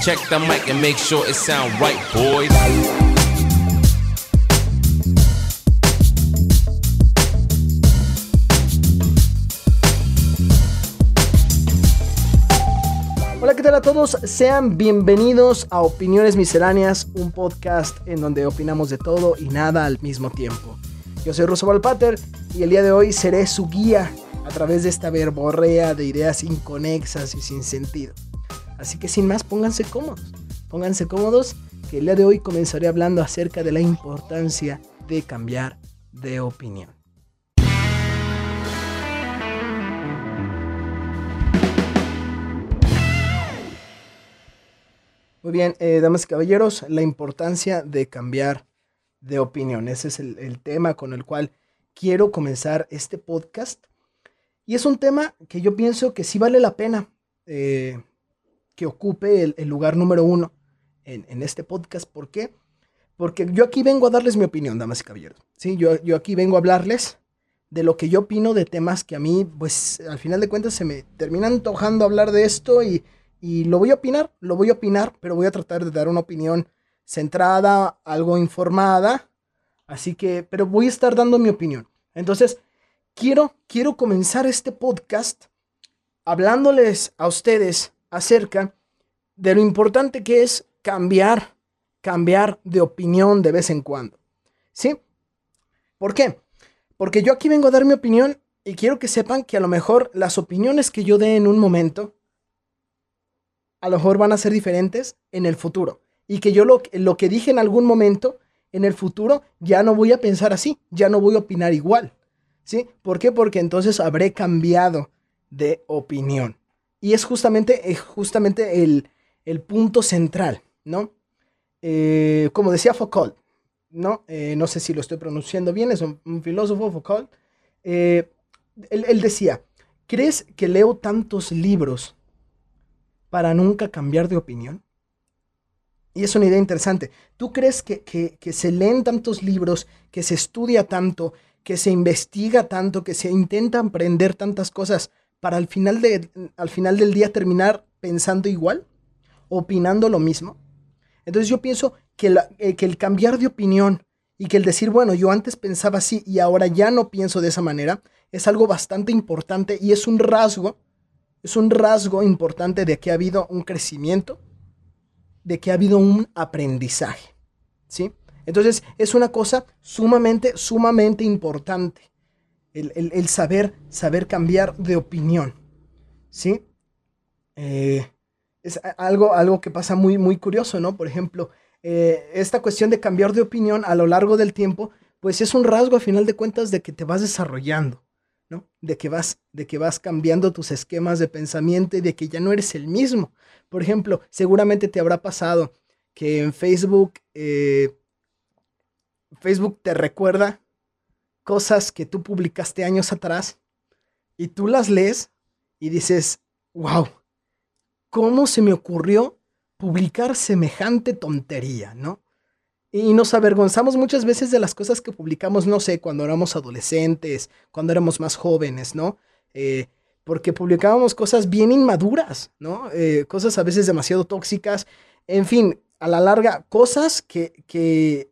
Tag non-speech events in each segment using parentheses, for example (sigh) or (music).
Check the mic and make sure it sound right, boys. Hola, ¿qué tal a todos? Sean bienvenidos a Opiniones Misceláneas, un podcast en donde opinamos de todo y nada al mismo tiempo. Yo soy Russo Valpater y el día de hoy seré su guía a través de esta verborrea de ideas inconexas y sin sentido. Así que sin más, pónganse cómodos. Pónganse cómodos que el día de hoy comenzaré hablando acerca de la importancia de cambiar de opinión. Muy bien, eh, damas y caballeros, la importancia de cambiar de opinión. Ese es el, el tema con el cual quiero comenzar este podcast. Y es un tema que yo pienso que sí vale la pena eh, que ocupe el, lugar número uno en, este podcast. ¿Por qué? Porque yo aquí vengo a darles mi opinión, damas y caballeros. ¿sí? Yo, yo aquí vengo a hablarles de lo que yo opino de temas que a mí, pues al final de cuentas, se me terminan antojando hablar de esto y, y lo voy a opinar, lo voy a opinar, pero voy a tratar de dar una opinión centrada, algo informada. Así que, pero voy a estar dando mi opinión. Entonces, quiero, quiero comenzar este podcast hablándoles a ustedes acerca de lo importante que es cambiar, cambiar de opinión de vez en cuando. ¿Sí? ¿Por qué? Porque yo aquí vengo a dar mi opinión y quiero que sepan que a lo mejor las opiniones que yo dé en un momento, a lo mejor van a ser diferentes en el futuro y que yo lo, lo que dije en algún momento, en el futuro, ya no voy a pensar así, ya no voy a opinar igual. ¿Sí? ¿Por qué? Porque entonces habré cambiado de opinión. Y es justamente, es justamente el, el, punto central, ¿no? Eh, como decía Foucault, ¿no? Eh, no sé si lo estoy pronunciando bien, es un, filósofo Foucault. Eh, él, decía, ¿crees que leo tantos libros para nunca cambiar de opinión? Y es una idea interesante. ¿Tú crees que, que, se leen tantos libros, que se estudia tanto, que se investiga tanto, que se intentan aprender tantas cosas para al final, de, al final del día terminar pensando igual? ¿Opinando lo mismo? Entonces yo pienso que, la, eh, que el cambiar de opinión y que el decir, bueno, yo antes pensaba así y ahora ya no pienso de esa manera, es algo bastante importante y es un rasgo, es un rasgo importante de que ha habido un crecimiento de que ha habido un aprendizaje, ¿sí? Entonces es una cosa sumamente, sumamente importante el, el, saber, saber cambiar de opinión, ¿sí? Eh, es algo, algo que pasa muy, muy curioso, ¿no? Por ejemplo, eh, esta cuestión de cambiar de opinión a lo largo del tiempo, pues es un rasgo a final de cuentas de que te vas desarrollando, ¿no? De que vas, de que vas cambiando tus esquemas de pensamiento y de que ya no eres el mismo. Por ejemplo, seguramente te habrá pasado que en Facebook, eh, Facebook te recuerda cosas que tú publicaste años atrás y tú las lees y dices, wow, ¿cómo se me ocurrió publicar semejante tontería, no? Y nos avergonzamos muchas veces de las cosas que publicamos, no sé, cuando éramos adolescentes, cuando éramos más jóvenes, ¿no? Eh, porque publicábamos cosas bien inmaduras, ¿no? Eh, cosas a veces demasiado tóxicas, en fin, a la larga, cosas que, que,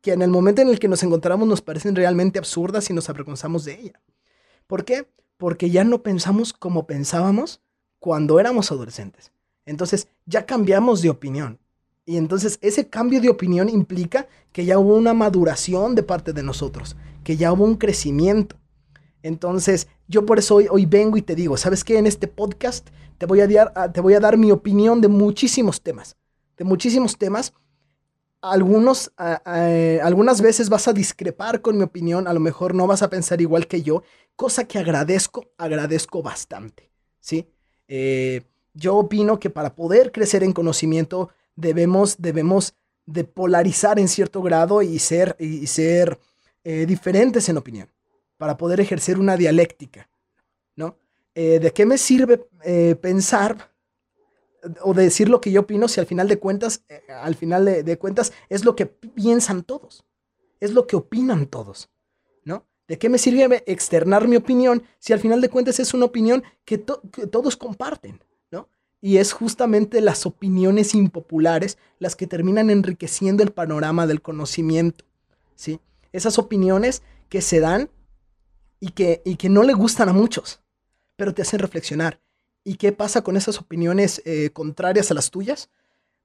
que en el momento en el que nos encontramos nos parecen realmente absurdas y nos avergonzamos de ella. ¿Por qué? Porque ya no pensamos como pensábamos cuando éramos adolescentes. Entonces, ya cambiamos de opinión. Y entonces ese cambio de opinión implica que ya hubo una maduración de parte de nosotros, que ya hubo un crecimiento. Entonces, yo por eso hoy, hoy, vengo y te digo, ¿sabes qué? En este podcast te voy, a te voy a dar mi opinión de muchísimos temas. De muchísimos temas. Algunos, a, algunas veces vas a discrepar con mi opinión, a lo mejor no vas a pensar igual que yo, cosa que agradezco, agradezco bastante, ¿sí? Eh, yo opino que para poder crecer en conocimiento debemos, debemos de polarizar en cierto grado y ser, y ser eh, diferentes en opinión para poder ejercer una dialéctica, ¿no? Eh, ¿De qué me sirve eh, pensar o decir lo que yo opino si al final de cuentas, eh, al final de, cuentas es lo que piensan todos, es lo que opinan todos, ¿no? ¿De qué me sirve externar mi opinión si al final de cuentas es una opinión que, que todos comparten, ¿no? Y es justamente las opiniones impopulares las que terminan enriqueciendo el panorama del conocimiento. ¿sí? Esas opiniones que se dan y que, y que no le gustan a muchos, pero te hacen reflexionar. ¿Y qué pasa con esas opiniones eh, contrarias a las tuyas?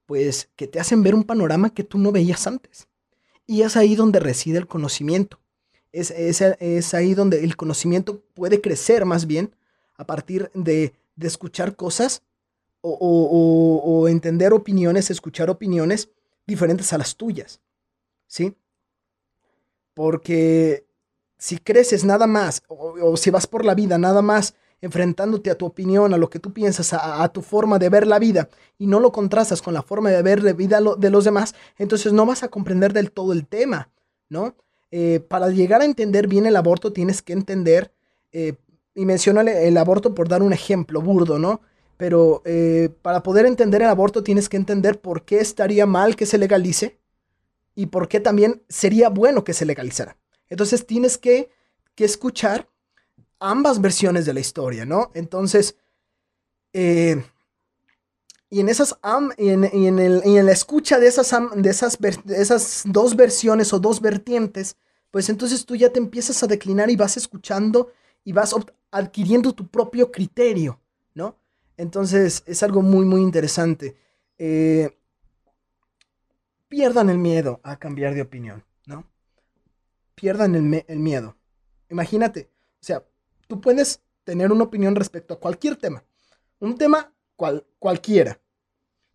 Pues que te hacen ver un panorama que tú no veías antes. Y es ahí donde reside el conocimiento. Es, es, ahí donde el conocimiento puede crecer más bien a partir de, de escuchar cosas o, entender opiniones, escuchar opiniones diferentes a las tuyas. ¿Sí? Porque si creces nada más, o, si vas por la vida nada más enfrentándote a tu opinión, a lo que tú piensas, a, tu forma de ver la vida, y no lo contrastas con la forma de ver la vida de los demás, entonces no vas a comprender del todo el tema, ¿no? Eh, para llegar a entender bien el aborto tienes que entender, eh, y menciono el aborto por dar un ejemplo burdo, ¿no? pero eh, para poder entender el aborto tienes que entender por qué estaría mal que se legalice y por qué también sería bueno que se legalizara. Entonces tienes que, escuchar ambas versiones de la historia, ¿no? Entonces, eh, y en esas y en, la escucha de esas, de esas, de esas dos versiones o dos vertientes, pues entonces tú ya te empiezas a declinar y vas escuchando y vas adquiriendo tu propio criterio, ¿no? Entonces es algo muy, muy interesante. Eh, pierdan el miedo a cambiar de opinión, ¿no? Pierdan el, miedo. Imagínate, o sea, tú puedes tener una opinión respecto a cualquier tema, un tema cual, cualquiera,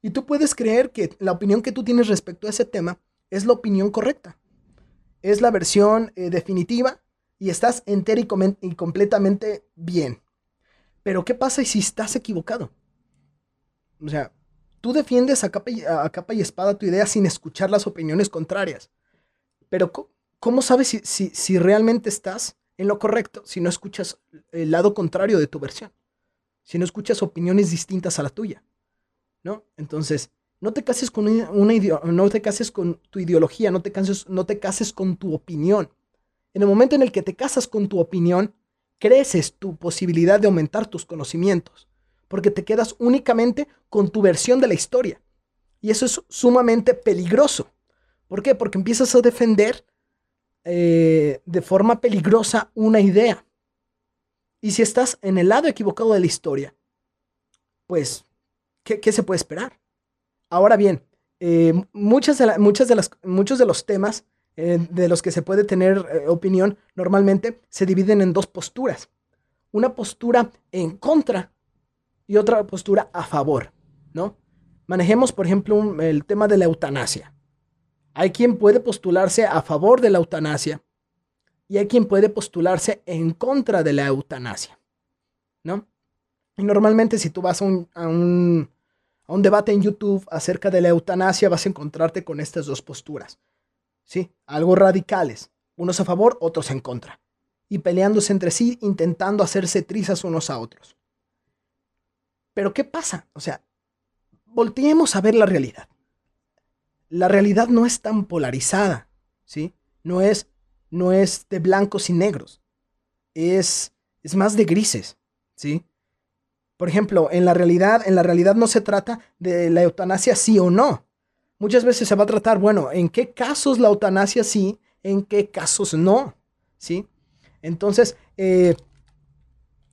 y tú puedes creer que la opinión que tú tienes respecto a ese tema es la opinión correcta, es la versión eh, definitiva y estás entera y completamente bien. Pero ¿qué pasa si estás equivocado? O sea, tú defiendes a capa y, espada tu idea sin escuchar las opiniones contrarias. Pero ¿cómo sabes si, si, realmente estás en lo correcto si no escuchas el lado contrario de tu versión? Si no escuchas opiniones distintas a la tuya. ¿No? Entonces, no te cases con una, no te cases con tu ideología, no te, cases, no te cases con tu opinión. En el momento en el que te casas con tu opinión, creces tu posibilidad de aumentar tus conocimientos, porque te quedas únicamente con tu versión de la historia. Y eso es sumamente peligroso. ¿Por qué? Porque empiezas a defender eh, de forma peligrosa una idea. Y si estás en el lado equivocado de la historia, pues, ¿qué, se puede esperar? Ahora bien, eh, muchas de muchas de las, muchos de los temas eh, de los que se puede tener opinión normalmente se dividen en dos posturas. Una postura en contra y otra postura a favor, ¿no? Manejemos, por ejemplo, el tema de la eutanasia. Hay quien puede postularse a favor de la eutanasia y hay quien puede postularse en contra de la eutanasia, ¿no? Y normalmente si tú vas a un, debate en YouTube acerca de la eutanasia vas a encontrarte con estas dos posturas. ¿sí? Algo radicales, unos a favor, otros en contra, y peleándose entre sí, intentando hacerse trizas unos a otros. Pero ¿qué pasa? O sea, volteemos a ver la realidad. La realidad no es tan polarizada, ¿sí? No es, no es de blancos y negros, es, es más de grises, ¿sí? Por ejemplo, en la realidad, en la realidad no se trata de la eutanasia sí o no, muchas veces se va a tratar, bueno, en qué casos la eutanasia sí, en qué casos no, ¿sí? Entonces, eh,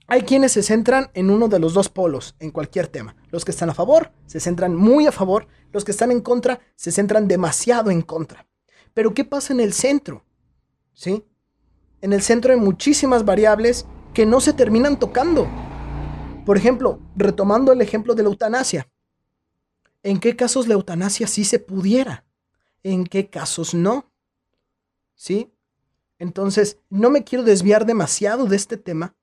hay quienes se centran en uno de los dos polos en cualquier tema. Los que están a favor se centran muy a favor, los que están en contra se centran demasiado en contra. Pero ¿qué pasa en el centro? ¿Sí? En el centro hay muchísimas variables que no se terminan tocando. Por ejemplo, retomando el ejemplo de la eutanasia. ¿En qué casos la eutanasia sí se pudiera? ¿En qué casos no? ¿Sí? Entonces, no me quiero desviar demasiado de este tema,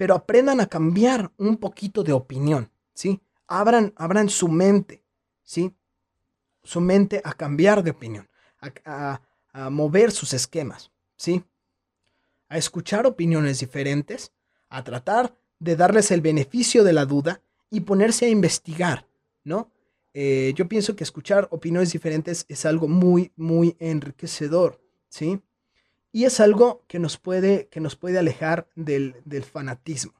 pero aprendan a cambiar un poquito de opinión, ¿sí? Abran, abran su mente, ¿sí? Su mente a cambiar de opinión, a, mover sus esquemas, ¿sí? A escuchar opiniones diferentes, a tratar de darles el beneficio de la duda y ponerse a investigar, ¿no? Eh, yo pienso que escuchar opiniones diferentes es algo muy, muy enriquecedor, ¿sí? Y es algo que nos puede, que nos puede alejar del, fanatismo.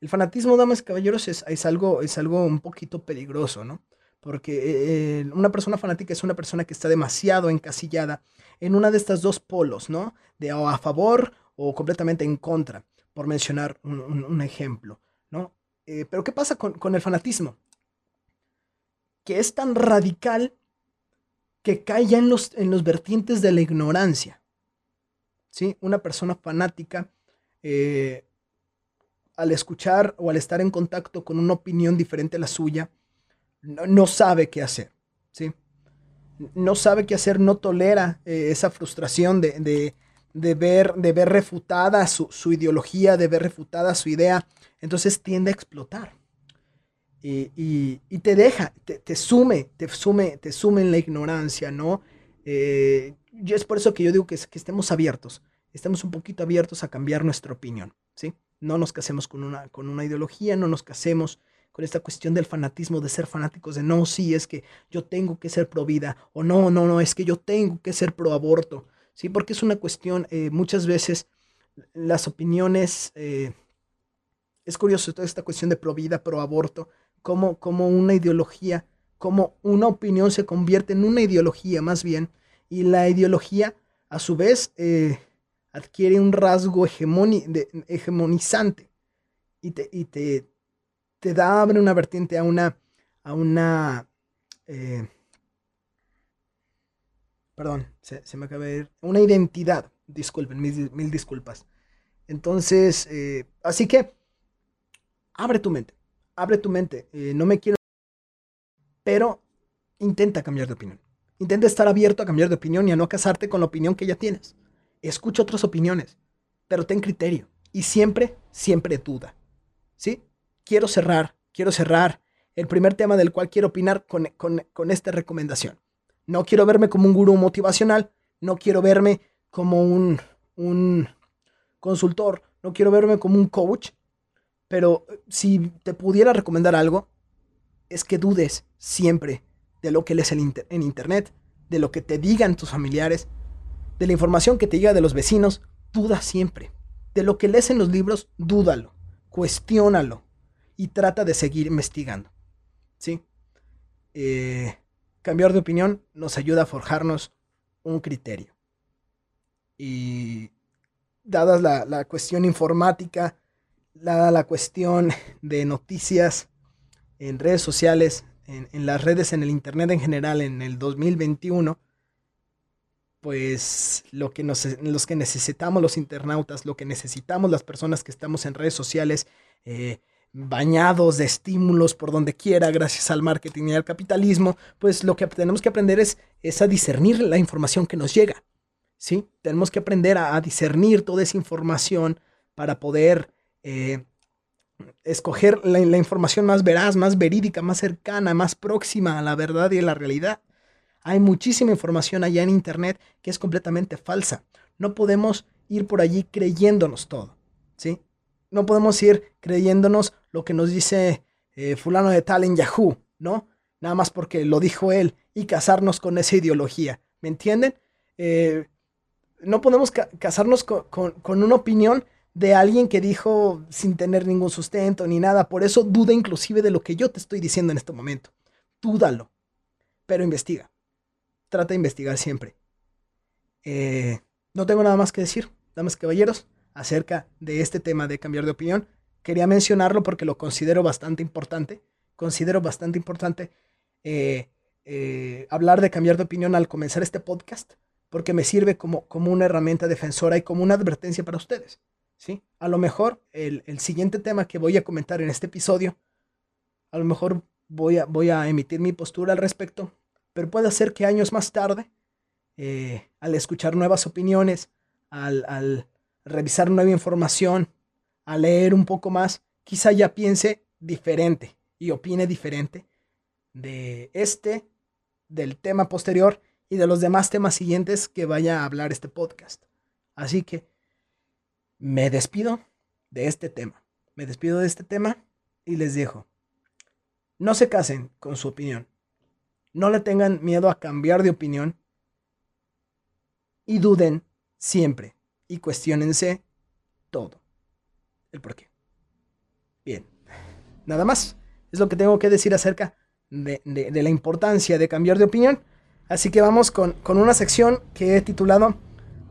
El fanatismo, damas y caballeros, es, algo, es algo un poquito peligroso, ¿no? Porque eh, una persona fanática es una persona que está demasiado encasillada en una de estas dos polos, ¿no? De a favor o completamente en contra, por mencionar un, ejemplo, ¿no? Eh, pero ¿qué pasa con, con el fanatismo? Que es tan radical que cae ya en los, en los vertientes de la ignorancia. ¿Sí? Una persona fanática, eh, al escuchar o al estar en contacto con una opinión diferente a la suya, no, sabe qué hacer. ¿sí? No sabe qué hacer, no tolera eh, esa frustración de, ver, de ver refutada su, su ideología, de ver refutada su idea. Entonces tiende a explotar y, te deja, te, sume, te sume, te sume en la ignorancia, ¿no? Eh, y es por eso que yo digo que, que, estemos abiertos, estemos un poquito abiertos a cambiar nuestra opinión, ¿sí? No nos casemos con una, con una ideología, no nos casemos con esta cuestión del fanatismo, de ser fanáticos, de no, sí, es que yo tengo que ser pro vida, o no, no, no, es que yo tengo que ser pro aborto, ¿sí? Porque es una cuestión, eh, muchas veces las opiniones, eh, es curioso toda esta cuestión de pro vida, pro aborto, como, como una ideología, como una opinión se convierte en una ideología más bien, y la ideología a su vez eh, adquiere un rasgo hegemonizante y, te, y te, te, da, abre una vertiente a una, a una, eh, perdón, se, me acaba de ir, una identidad, disculpen, mil, disculpas. Entonces, eh, así que, abre tu mente abre tu mente. Eh, no me quiero... Pero intenta cambiar de opinión. Intenta estar abierto a cambiar de opinión y a no casarte con la opinión que ya tienes. Escucha otras opiniones, pero ten criterio. Y siempre, siempre duda. ¿Sí? Quiero cerrar, quiero cerrar el primer tema del cual quiero opinar con, con esta recomendación. No quiero verme como un gurú motivacional, no quiero verme como un, un consultor, no quiero verme como un coach, pero eh, si te pudiera recomendar algo, es que dudes siempre de lo que lees en, internet, de lo que te digan tus familiares, de la información que te llega de los vecinos, duda siempre. De lo que lees en los libros, dúdalo, cuestiónalo y trata de seguir investigando. ¿Sí? Eh, cambiar de opinión nos ayuda a forjarnos un criterio. Y dadas la, la cuestión informática, la, la cuestión de noticias en redes sociales, en, las redes, en el Internet en general, en el 2021, pues lo que nos, los que necesitamos los internautas, lo que necesitamos las personas que estamos en redes sociales, eh, bañados de estímulos por donde quiera, gracias al marketing y al capitalismo, pues lo que tenemos que aprender es, es a discernir la información que nos llega. ¿sí? Tenemos que aprender a, discernir toda esa información para poder eh, escoger la, información más veraz, más verídica, más cercana, más próxima a la verdad y a la realidad. Hay muchísima información allá en Internet que es completamente falsa. No podemos ir por allí creyéndonos todo, ¿sí? No podemos ir creyéndonos lo que nos dice eh, fulano de tal en Yahoo, ¿no? Nada más porque lo dijo él y casarnos con esa ideología, ¿me entienden? Eh, no podemos casarnos con una opinión de alguien que dijo sin tener ningún sustento ni nada. Por eso duda inclusive de lo que yo te estoy diciendo en este momento. Dúdalo, pero investiga. Trata de investigar siempre. Eh, no tengo nada más que decir, damas y caballeros, acerca de este tema de cambiar de opinión. Quería mencionarlo porque lo considero bastante importante. Considero bastante importante eh, eh, hablar de cambiar de opinión al comenzar este podcast, porque me sirve como, como una herramienta defensora y como una advertencia para ustedes. ¿sí? A lo mejor el, siguiente tema que voy a comentar en este episodio, a lo mejor voy a, voy a emitir mi postura al respecto, pero puede ser que años más tarde, eh, al escuchar nuevas opiniones, al, al revisar nueva información, al leer un poco más, quizá ya piense diferente y opine diferente de este, del tema posterior y de los demás temas siguientes que vaya a hablar este podcast. Así que me despido de este tema. Me despido de este tema y les dejo. No se casen con su opinión. No le tengan miedo a cambiar de opinión. Y duden siempre. Y cuestionense todo. El por qué. Bien, nada más. Es lo que tengo que decir acerca de, la importancia de cambiar de opinión. Así que vamos con, con una sección que he titulado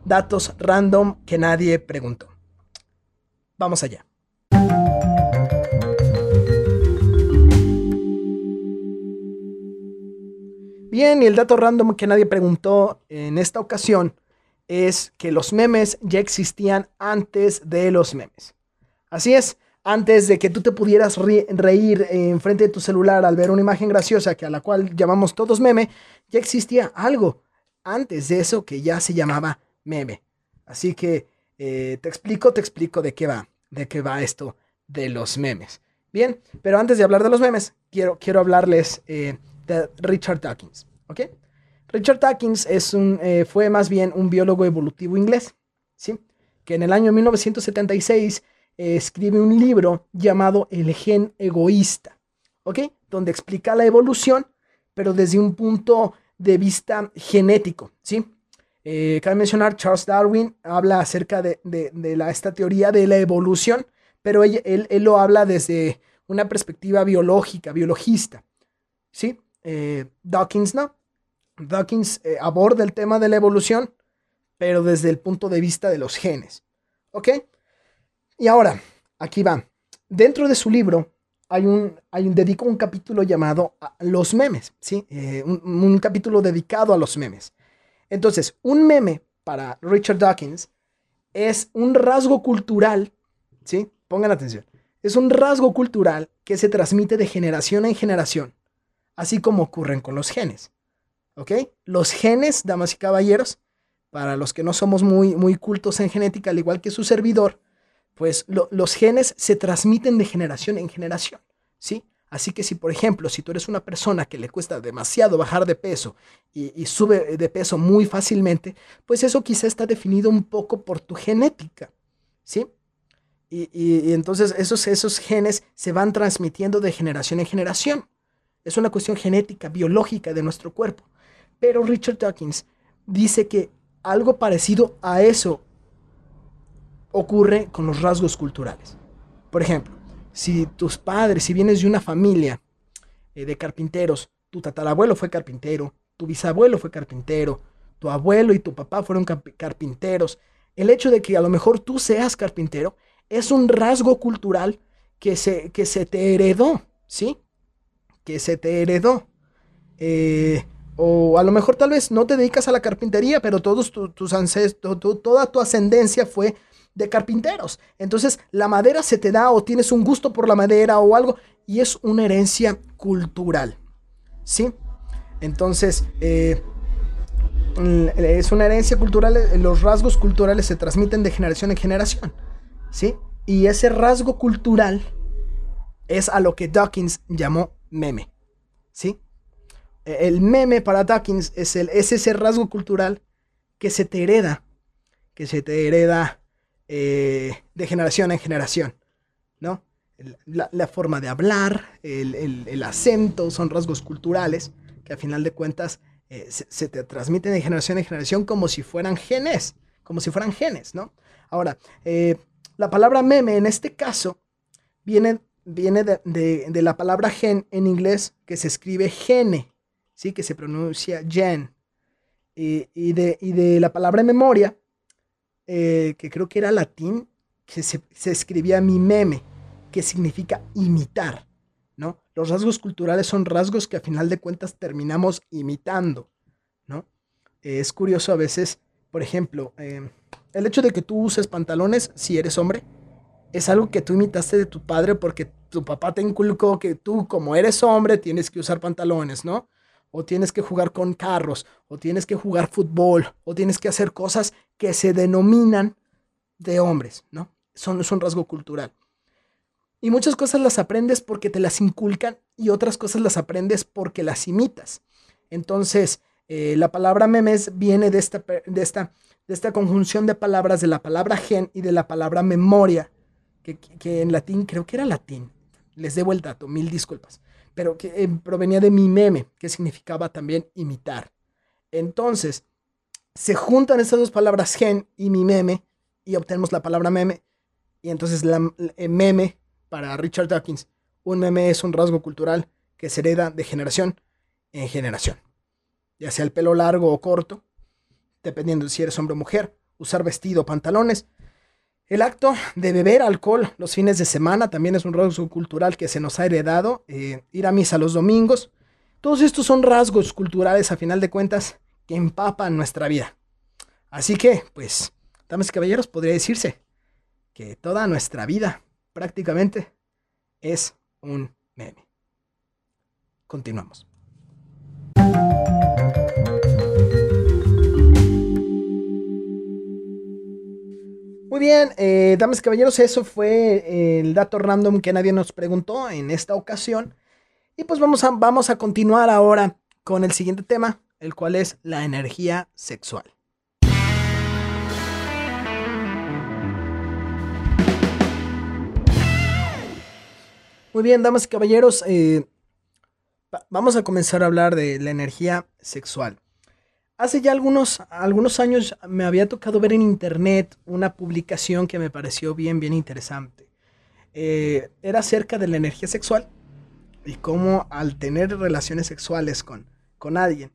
Datos random que nadie preguntó. Vamos allá. Bien, y el dato random que nadie preguntó en esta ocasión es que los memes ya existían antes de los memes. Así es, antes de que tú te pudieras reír en frente de tu celular al ver una imagen graciosa que a la cual llamamos todos meme, ya existía algo antes de eso que ya se llamaba meme. Así que eh, te explico, te explico de qué va, de qué va esto de los memes. Bien, pero antes de hablar de los memes, quiero, quiero hablarles eh, de Richard Dawkins. Richard Dawkins es un, eh, fue más bien un biólogo evolutivo inglés, ¿sí? Que en el año 1976 escribe un libro llamado El gen egoísta. Donde explica la evolución, pero desde un punto de vista genético, ¿sí? Eh, cabe mencionar, Charles Darwin habla acerca de, la, esta teoría de la evolución, pero él, él, lo habla desde una perspectiva biológica, biologista, ¿sí? Eh, Dawkins no. Dawkins eh, aborda el tema de la evolución, pero desde el punto de vista de los genes, ¿ok? Y ahora, aquí va. Dentro de su libro hay un, hay un dedico un capítulo llamado Los memes, ¿sí? Eh, un, capítulo dedicado a los memes. Entonces, un meme para Richard Dawkins es un rasgo cultural, ¿sí? Pongan atención. Es un rasgo cultural que se transmite de generación en generación, así como ocurren con los genes. ¿Ok? Los genes, damas y caballeros, para los que no somos muy, muy cultos en genética, al igual que su servidor, pues los genes se transmiten de generación en generación, ¿sí? Así que si, por ejemplo, si tú eres una persona que le cuesta demasiado bajar de peso y, sube de peso muy fácilmente, pues eso quizá está definido un poco por tu genética, ¿sí? Y, entonces esos, esos genes se van transmitiendo de generación en generación. Es una cuestión genética, biológica de nuestro cuerpo. Pero Richard Dawkins dice que algo parecido a eso ocurre con los rasgos culturales. Por ejemplo, si tus padres, si vienes de una familia eh, de carpinteros, tu tatarabuelo fue carpintero, tu bisabuelo fue carpintero, tu abuelo y tu papá fueron carpinteros, el hecho de que a lo mejor tú seas carpintero es un rasgo cultural que se, que se te heredó, ¿sí? Que se te heredó. Eh, o a lo mejor tal vez no te dedicas a la carpintería, pero todos tus ancestros, toda tu ascendencia fue de carpinteros. Entonces la madera se te da o tienes un gusto por la madera o algo y es una herencia cultural. ¿Sí? Entonces, eh, mm, es una herencia cultural, los rasgos culturales se transmiten de generación en generación. ¿Sí? Y ese rasgo cultural es a lo que Dawkins llamó meme. ¿Sí? E, el meme para Dawkins es, el, es ese rasgo cultural que se te hereda, que se te hereda eh, de generación en generación, ¿no? La, forma de hablar, el, acento, son rasgos culturales que a final de cuentas eh, se, te transmiten de generación en generación como si fueran genes, como si fueran genes, ¿no? Ahora, eh, la palabra meme en este caso viene, viene de, la palabra gen en inglés que se escribe gene, ¿sí? Que se pronuncia gen. Y, de, y de la palabra memoria eh, que creo que era latín, que se, escribía mi meme, que significa imitar, ¿no? Los rasgos culturales son rasgos que a final de cuentas terminamos imitando, ¿no? Eh, es curioso a veces, por ejemplo, em, el hecho de que tú uses pantalones si eres hombre, es algo que tú imitaste de tu padre porque tu papá te inculcó que tú como eres hombre tienes que usar pantalones, ¿no? o tienes que jugar con carros, o tienes que jugar fútbol, o tienes que hacer cosas que se denominan de hombres, ¿no? Son, un rasgo cultural. Y muchas cosas las aprendes porque te las inculcan y otras cosas las aprendes porque las imitas. Entonces, eh, la palabra memes viene de esta, de, esta, de esta conjunción de palabras de la palabra gen y de la palabra memoria, que, en latín creo que era latín. Les debo el dato, mil disculpas pero que eh, provenía de mi meme, que significaba también imitar. Entonces, se juntan estas dos palabras gen y mi meme y obtenemos la palabra meme. Y entonces la, eh, meme para Richard Dawkins, un meme es un rasgo cultural que se hereda de generación en generación. Ya sea el pelo largo o corto, dependiendo de si eres hombre o mujer, usar vestido o pantalones. El acto de beber alcohol los fines de semana también es un rasgo cultural que se nos ha heredado. Eh, ir a misa los domingos. Todos estos son rasgos culturales, a final de cuentas, que empapan nuestra vida. Así que, pues, damas y caballeros, podría decirse que toda nuestra vida prácticamente es un meme. Continuamos. Muy bien, eh, damas y caballeros, eso fue el dato random que nadie nos preguntó en esta ocasión. Y pues vamos a, vamos a continuar ahora con el siguiente tema, el cual es la energía sexual. Muy bien, damas y caballeros, eh, vamos a comenzar a hablar de la energía sexual. Hace ya algunos, algunos años me había tocado ver en internet una publicación que me pareció bien, bien interesante. Eh, era acerca de la energía sexual y cómo al tener relaciones sexuales con, con alguien,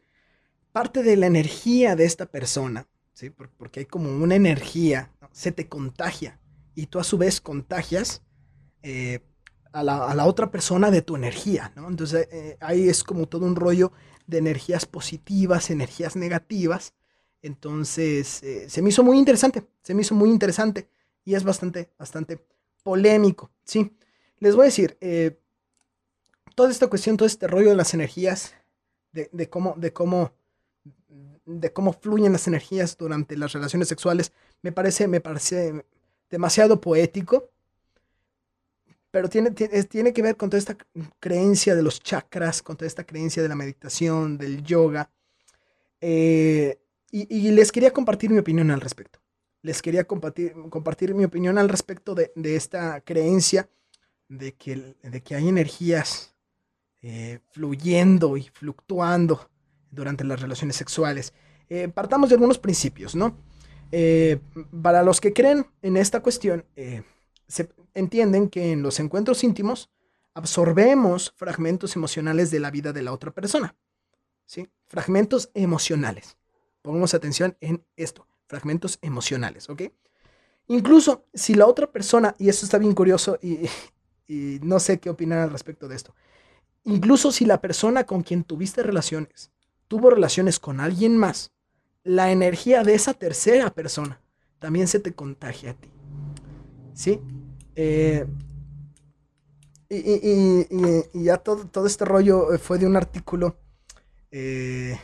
parte de la energía de esta persona, ¿sí? porque hay como una energía, se te contagia y tú a su vez contagias eh, a, la, otra persona de tu energía. Entonces eh, ahí es como todo un rollo de energías positivas, energías negativas. Entonces, eh, se me hizo muy interesante, se me hizo muy interesante y es bastante, bastante polémico, ¿sí? Les voy a decir, eh, toda esta cuestión, todo este rollo de las energías, de, cómo, de cómo, de cómo fluyen las energías durante las relaciones sexuales, me parece, me parece demasiado poético, pero tiene, tiene, que ver con toda esta creencia de los chakras, con toda esta creencia de la meditación, del yoga. Eh, y, les quería compartir mi opinión al respecto. Les quería compartir, compartir mi opinión al respecto de, esta creencia de que, de que hay energías eh, fluyendo y fluctuando durante las relaciones sexuales. Eh, partamos de algunos principios, ¿no? para los que creen en esta cuestión, se entienden que en los encuentros íntimos absorbemos fragmentos emocionales de la vida de la otra persona. ¿sí? Fragmentos emocionales. Pongamos atención en esto, fragmentos emocionales, ¿ok? Incluso si la otra persona, y esto está bien curioso y, y no sé qué opinar al respecto de esto, incluso si la persona con quien tuviste relaciones tuvo relaciones con alguien más, la energía de esa tercera persona también se te contagia a ti. ¿Sí? Eh, y, ya todo, todo, este rollo eh, fue de un artículo eh,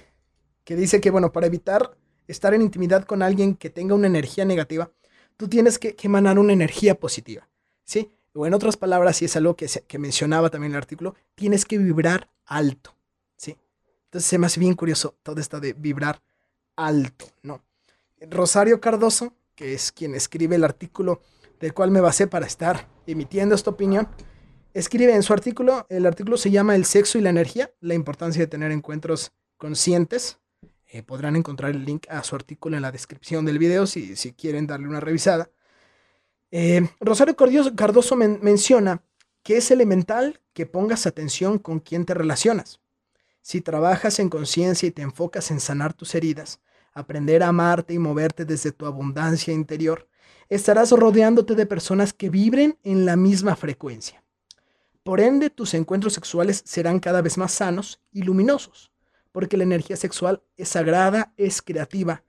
que dice que, bueno, para evitar estar en intimidad con alguien que tenga una energía negativa, tú tienes que, emanar una energía positiva, ¿sí? O en otras palabras, y es algo que, que mencionaba también el artículo, tienes que vibrar alto, ¿sí? Entonces se me hace bien curioso todo esto de vibrar alto, ¿no? Rosario Cardoso, que es quien escribe el artículo del cual me basé para estar emitiendo esta opinión, escribe en su artículo, el artículo se llama El sexo y la energía, la importancia de tener encuentros conscientes. Eh, podrán encontrar el link a su artículo en la descripción del video si, si quieren darle una revisada. Eh, Rosario Cardoso, menciona que es elemental que pongas atención con quién te relacionas. Si trabajas en conciencia y te enfocas en sanar tus heridas, aprender a amarte y moverte desde tu abundancia interior, estarás rodeándote de personas que vibren en la misma frecuencia. Por ende, tus encuentros sexuales serán cada vez más sanos y luminosos, porque la energía sexual es sagrada, es creativa,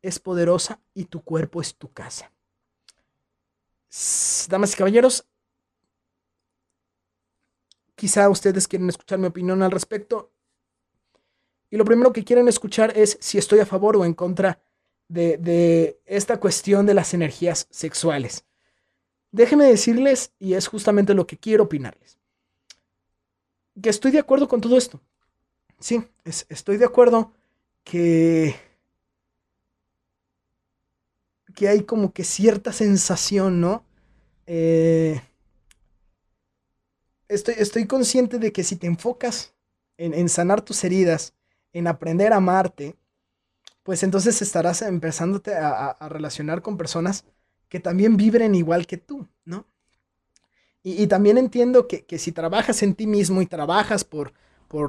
es poderosa y tu cuerpo es tu casa. Damas y caballeros, quizá ustedes quieren escuchar mi opinión al respecto. Y lo primero que quieren escuchar es si estoy a favor o en contra de, esta cuestión de las energías sexuales. Déjenme decirles, y es justamente lo que quiero opinarles, que estoy de acuerdo con todo esto. Sí, estoy de acuerdo que, que hay como que cierta sensación, ¿no? Eh, estoy, estoy consciente de que si te enfocas en, en sanar tus heridas, en aprender a amarte, pues entonces estarás empezándote a, relacionar con personas que también vibren igual que tú, ¿no? Y, también entiendo que, si trabajas en ti mismo y trabajas por,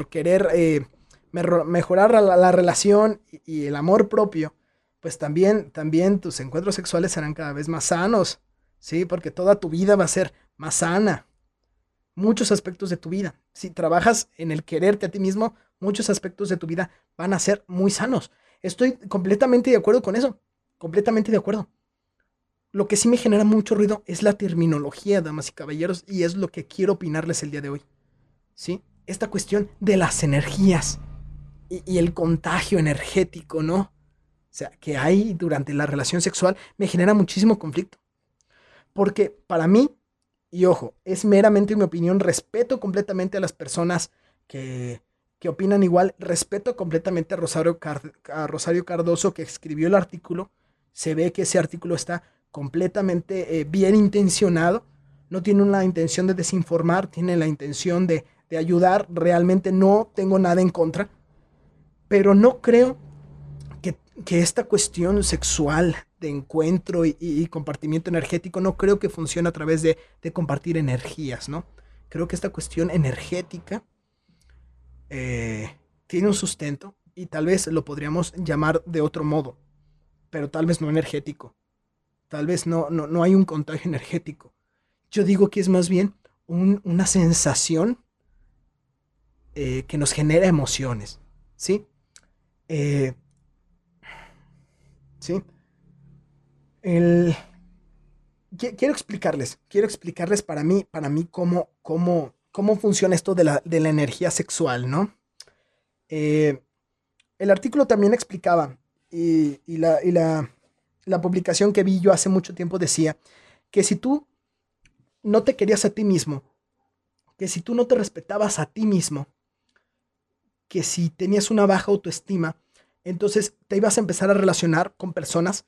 querer eh, mejorar la, relación y, el amor propio, pues también, también tus encuentros sexuales serán cada vez más sanos, ¿sí? Porque toda tu vida va a ser más sana. Muchos aspectos de tu vida. Si trabajas en el quererte a ti mismo, muchos aspectos de tu vida van a ser muy sanos. Estoy completamente de acuerdo con eso. Completamente de acuerdo. Lo que sí me genera mucho ruido es la terminología, damas y caballeros, y es lo que quiero opinarles el día de hoy. ¿Sí? Esta cuestión de las energías y, y el contagio energético, ¿no? O sea, que hay durante la relación sexual me genera muchísimo conflicto. Porque para mí, y ojo, es meramente mi opinión, respeto completamente a las personas que, que opinan igual. Respeto completamente a Rosario, a Rosario Cardoso que escribió el artículo. Se ve que ese artículo está completamente eh, bien intencionado. No tiene una intención de desinformar, tiene la intención de, de ayudar. Realmente no tengo nada en contra. Pero no creo que, que esta cuestión sexual de encuentro y, compartimiento energético no creo que funcione a través de, de compartir energías, ¿no? Creo que esta cuestión energética eh, tiene un sustento y tal vez lo podríamos llamar de otro modo, pero tal vez no energético. Tal vez no, no, hay un contagio energético. Yo digo que es más bien una sensación eh, que nos genera emociones, ¿sí? Eh, ¿Sí? El... Quiero explicarles, quiero explicarles para mí, para mí cómo, cómo, cómo funciona esto de la, energía sexual, ¿no? Eh, el artículo también explicaba, y, la, la, publicación que vi yo hace mucho tiempo decía, que si tú no te querías a ti mismo, que si tú no te respetabas a ti mismo, que si tenías una baja autoestima, entonces te ibas a empezar a relacionar con personas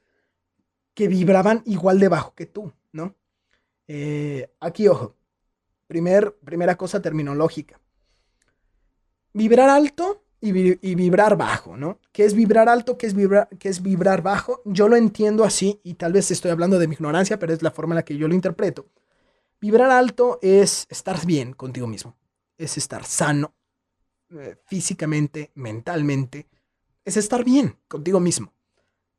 que vibraban igual de bajo que tú, ¿no? Eh, aquí, ojo, Primer, primera cosa terminológica. Vibrar alto y, vibrar bajo, ¿no? ¿Qué es vibrar alto? ¿Qué es vibrar, ¿Qué es vibrar bajo? Yo lo entiendo así y tal vez estoy hablando de mi ignorancia, pero es la forma en la que yo lo interpreto. Vibrar alto es estar bien contigo mismo, es estar sano eh, físicamente, mentalmente, es estar bien contigo mismo.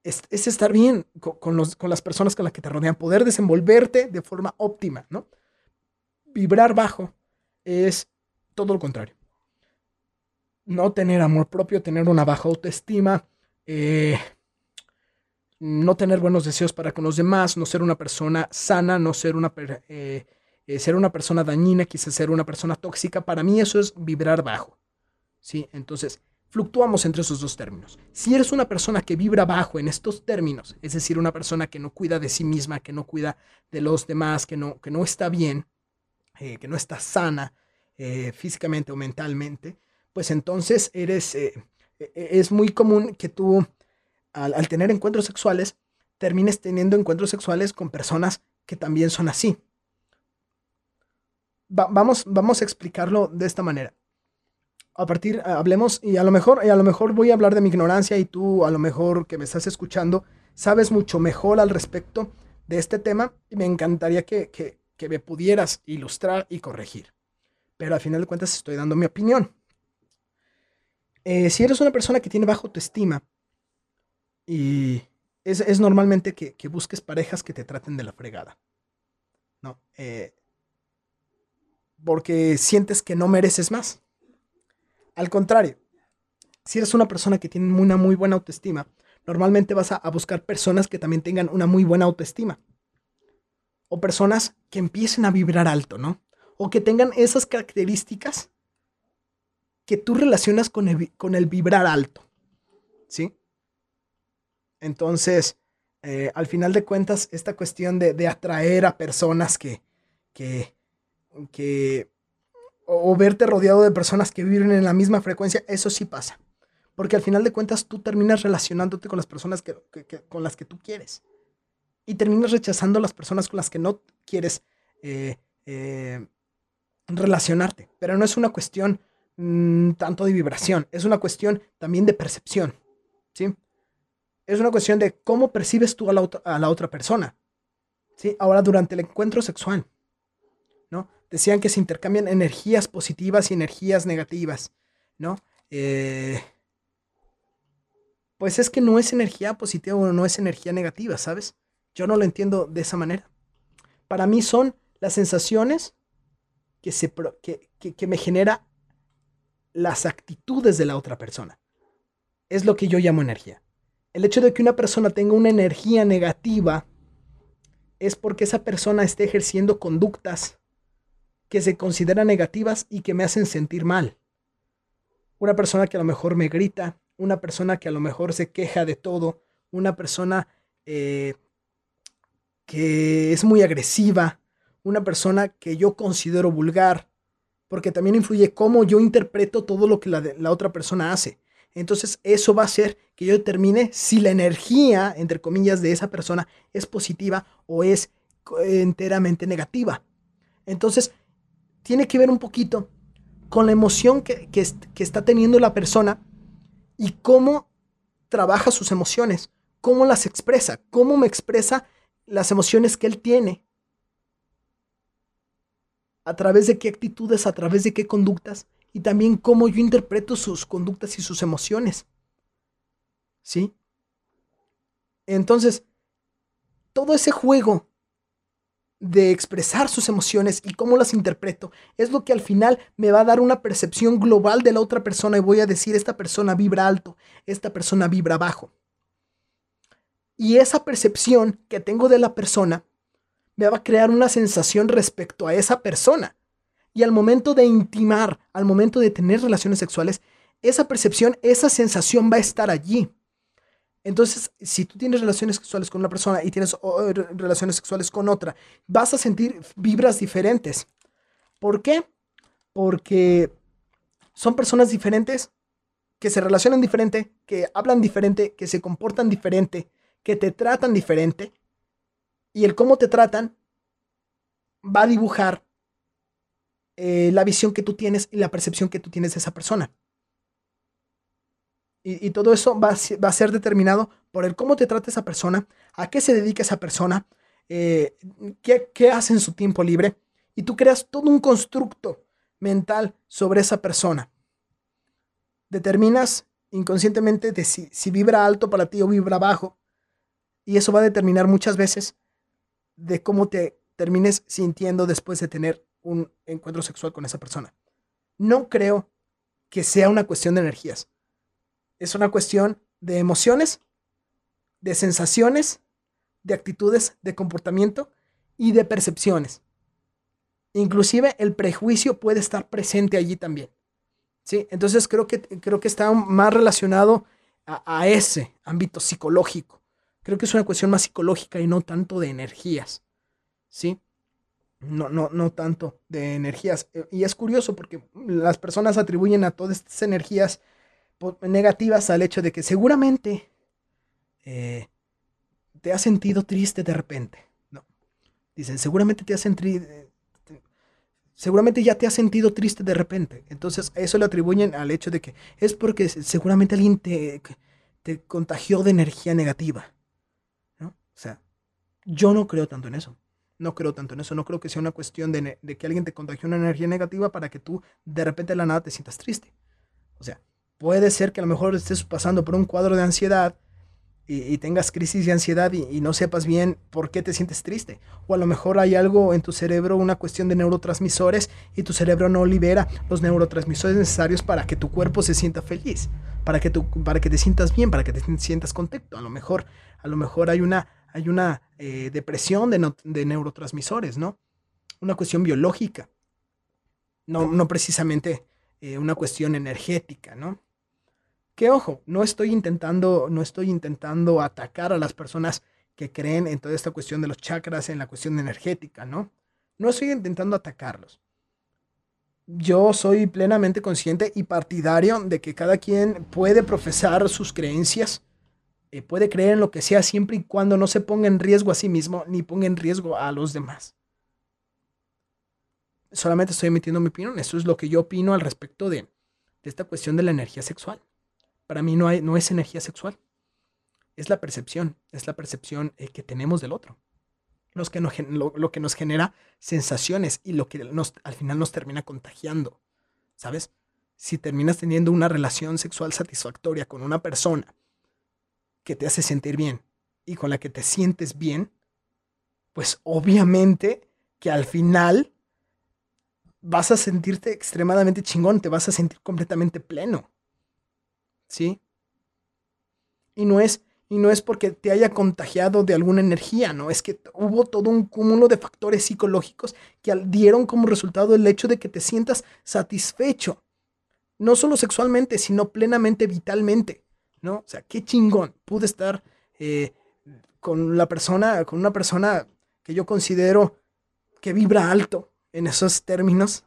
Es, estar bien con, con las personas con las que te rodean, poder desenvolverte de forma óptima, ¿no? Vibrar bajo es todo lo contrario. No tener amor propio, tener una baja autoestima, eh, no tener buenos deseos para con los demás, no ser una persona sana, no ser una, eh, eh, ser una persona dañina, quizás ser una persona tóxica. Para mí eso es vibrar bajo. ¿sí? Entonces, fluctuamos entre esos dos términos. Si eres una persona que vibra bajo en estos términos, es decir, una persona que no cuida de sí misma, que no cuida de los demás, que no, que no está bien, eh, que no estás sana eh, físicamente o mentalmente, pues entonces eres, eh, e, e, es muy común que tú al, tener encuentros sexuales termines teniendo encuentros sexuales con personas que también son así. vamos, vamos a explicarlo de esta manera. A partir, hablemos, y a lo mejor, y a lo mejor voy a hablar de mi ignorancia y tú, a lo mejor que me estás escuchando, sabes mucho mejor al respecto de este tema y me encantaría que, que me pudieras ilustrar y corregir. Pero al final de cuentas estoy dando mi opinión. Eh, si eres una persona que tiene bajo autoestima y es, normalmente que, busques parejas que te traten de la fregada. ¿No? Eh, porque sientes que no mereces más. Al contrario, si eres una persona que tiene una muy buena autoestima, normalmente vas a buscar personas que también tengan una muy buena autoestima o personas que empiecen a vibrar alto, ¿no? O que tengan esas características que tú relacionas con el, vibrar alto, ¿sí? Entonces, eh, al final de cuentas, esta cuestión de, atraer a personas que, que, que o, verte rodeado de personas que viven en la misma frecuencia, eso sí pasa. Porque al final de cuentas tú terminas relacionándote con las personas que, con las que tú quieres y terminas rechazando a las personas con las que no quieres eh, eh, relacionarte. Pero no es una cuestión mm, tanto de vibración, es una cuestión también de percepción. ¿sí? Es una cuestión de cómo percibes tú a la, otra persona. ¿sí? Ahora, durante el encuentro sexual, ¿no? decían que se intercambian energías positivas y energías negativas, ¿no? Eh, pues es que no es energía positiva o no es energía negativa, ¿sabes? Yo no lo entiendo de esa manera. Para mí son las sensaciones que, se, que, que me genera las actitudes de la otra persona. Es lo que yo llamo energía. El hecho de que una persona tenga una energía negativa es porque esa persona está ejerciendo conductas que se consideran negativas y que me hacen sentir mal. Una persona que a lo mejor me grita, una persona que a lo mejor se queja de todo, una persona eh, que es muy agresiva, una persona que yo considero vulgar, porque también influye cómo yo interpreto todo lo que la, otra persona hace. Entonces eso va a hacer que yo determine si la energía, entre comillas, de esa persona es positiva o es enteramente negativa. Entonces, tiene que ver un poquito con la emoción que, está teniendo la persona y cómo trabaja sus emociones, cómo las expresa, cómo me expresa las emociones que él tiene. A través de qué actitudes, a través de qué conductas y también cómo yo interpreto sus conductas y sus emociones. ¿Sí? Entonces, todo ese juego de expresar sus emociones y cómo las interpreto es lo que al final me va a dar una percepción global de la otra persona y voy a decir esta persona vibra alto, esta persona vibra bajo. Y esa percepción que tengo de la persona me va a crear una sensación respecto a esa persona. Y al momento de intimar, al momento de tener relaciones sexuales, esa percepción, esa sensación va a estar allí. Entonces, si tú tienes relaciones sexuales con una persona y tienes relaciones sexuales con otra, vas a sentir vibras diferentes. ¿Por qué? Porque son personas diferentes que se relacionan diferente, que hablan diferente, que se comportan diferente, que te tratan diferente. Y el cómo te tratan va a dibujar eh, la visión que tú tienes y la percepción que tú tienes de esa persona. Y, todo eso va a, ser determinado por el cómo te trata esa persona, a qué se dedica esa persona, eh, qué, hace en su tiempo libre. Y tú creas todo un constructo mental sobre esa persona. Determinas inconscientemente de si, si, vibra alto para ti o vibra bajo. Y eso va a determinar muchas veces de cómo te termines sintiendo después de tener un encuentro sexual con esa persona. No creo que sea una cuestión de energías es una cuestión de emociones, de sensaciones, de actitudes, de comportamiento y de percepciones. Inclusive el prejuicio puede estar presente allí también. ¿sí? Entonces creo que, creo que está más relacionado a, ese ámbito psicológico. Creo que es una cuestión más psicológica y no tanto de energías. ¿sí? No, no, no tanto de energías. Y es curioso porque las personas atribuyen a todas estas energías negativas al hecho de que seguramente eh, te has sentido triste de repente. No. Dicen, seguramente te has sentido... Seguramente ya te has sentido triste de repente. Entonces, eso lo atribuyen al hecho de que es porque seguramente alguien te, te contagió de energía negativa. O sea, yo no creo tanto en eso. No creo tanto en eso. No creo que sea una cuestión de, de que alguien te contagió una energía negativa para que tú de repente de la nada te sientas triste. O sea, Puede ser que a lo mejor estés pasando por un cuadro de ansiedad y, tengas crisis de ansiedad y, no sepas bien por qué te sientes triste. O a lo mejor hay algo en tu cerebro, una cuestión de neurotransmisores y tu cerebro no libera los neurotransmisores necesarios para que tu cuerpo se sienta feliz, para que, tu, para que te sientas bien, para que te sientas contento. A lo mejor, a lo mejor hay una, hay una eh, depresión de, neurotransmisores, ¿no? Una cuestión biológica, no, no precisamente eh, una cuestión energética, ¿no? Que ojo, no estoy intentando, no estoy intentando atacar a las personas que creen en toda esta cuestión de los chakras, en la cuestión energética, ¿no? No estoy intentando atacarlos. Yo soy plenamente consciente y partidario de que cada quien puede profesar sus creencias, eh, puede creer en lo que sea siempre y cuando no se ponga en riesgo a sí mismo ni ponga en riesgo a los demás. Solamente estoy emitiendo mi opinión. Eso es lo que yo opino al respecto de, esta cuestión de la energía sexual. Para mí no, es energía sexual. Es la percepción, es la percepción eh, que tenemos del otro. Lo, que nos genera sensaciones y lo que al final nos termina contagiando, ¿sabes? Si terminas teniendo una relación sexual satisfactoria con una persona que te hace sentir bien y con la que te sientes bien, pues obviamente que al final vas a sentirte extremadamente chingón, te vas a sentir completamente pleno. ¿Sí? Y no es y no es porque te haya contagiado de alguna energía, no, es que hubo todo un cúmulo de factores psicológicos que dieron como resultado el hecho de que te sientas satisfecho, no solo sexualmente, sino plenamente vitalmente, ¿no? O sea, qué chingón, pude estar eh, con la persona, con una persona que yo considero que vibra alto en esos términos.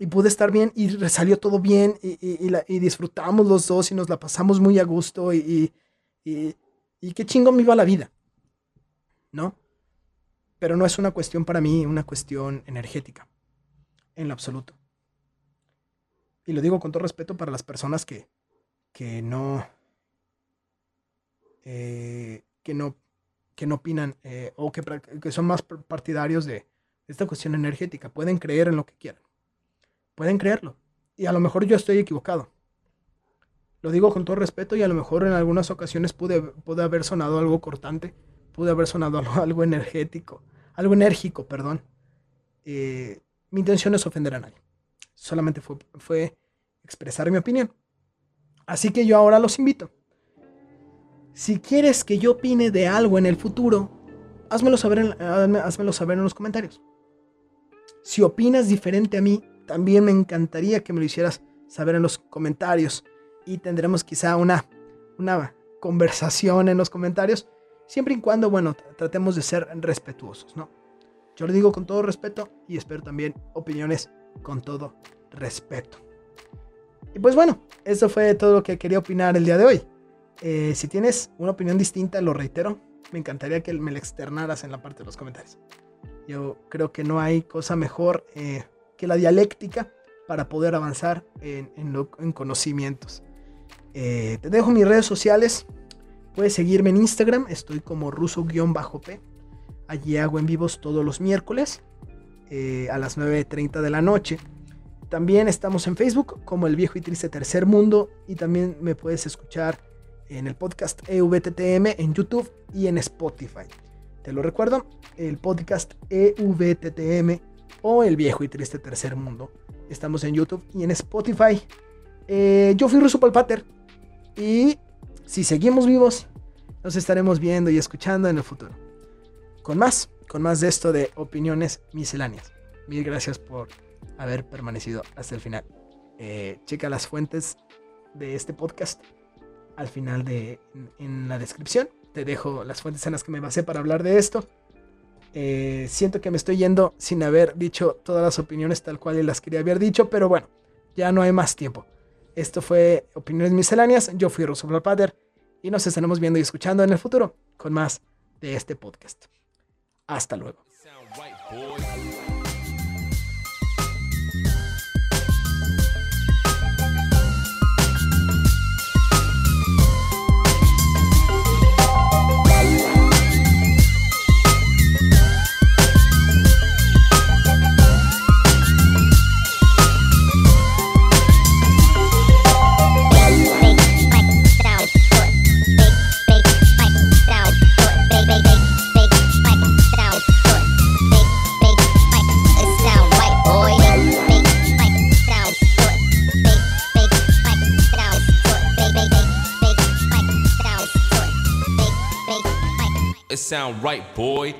Y pude estar bien y salió todo bien y, y- disfrutamos los dos y nos la pasamos muy a gusto y qué chingón me iba la vida. ¿No? Pero no es una cuestión para mí, una cuestión energética. En lo absoluto. Y lo digo con todo respeto para las personas que, que no. eh, que no. que no opinan eh, o que, que son más par- partidarios de esta cuestión energética. Pueden creer en lo que quieran. Pueden creerlo. Y a lo mejor yo estoy equivocado. Lo digo con todo respeto y a lo mejor en algunas ocasiones pude, pude haber sonado algo cortante, pude haber sonado (laughs) algo, algo energético, algo enérgico, perdón. Eh, mi intención es ofender a nadie. Solamente fue, fue expresar mi opinión. Así que yo ahora los invito. Si quieres que yo opine de algo en el futuro, házmelo saber en, házmelo saber en los comentarios. Si opinas diferente a mí, también me encantaría que me lo hicieras saber en los comentarios. Y tendremos quizá una, una conversación en los comentarios. Siempre y cuando, bueno, tr- tratemos de ser respetuosos, ¿no? Yo lo digo con todo respeto y espero también opiniones con todo respeto. Y pues bueno, eso fue todo lo que quería opinar el día de hoy. Eh, si tienes una opinión distinta, lo reitero, me encantaría que me la externaras en la parte de los comentarios. Yo creo que no hay cosa mejor eh, que la dialéctica para poder avanzar en, en conocimientos. Eh, te dejo mis redes sociales. Puedes seguirme en Instagram, estoy como ruso-p. Allí hago en vivos todos los miércoles a las 9.30 de la noche. También estamos en Facebook como El Viejo y Triste Tercer Mundo y también me puedes escuchar en el podcast EVTTM en YouTube y en Spotify. Te lo recuerdo, el podcast EVTTM o El Viejo y Triste Tercer Mundo. Estamos en YouTube y en Spotify. Eh, yo fui Russo Palpater y si seguimos vivos, nos estaremos viendo y escuchando en el futuro. Con más, con más de esto de opiniones misceláneas. Mil gracias por haber permanecido hasta el final. Eh, checa las fuentes de este podcast al final de en, la descripción. Te dejo las fuentes en las que me basé para hablar de esto. Eh, siento que me estoy yendo sin haber dicho todas las opiniones tal cual las quería haber dicho, pero bueno, ya no hay más tiempo. Esto fue Opiniones Misceláneas. Yo fui Rosso Pater y nos estaremos viendo y escuchando en el futuro con más de este podcast. Hasta luego. Sound right, boy.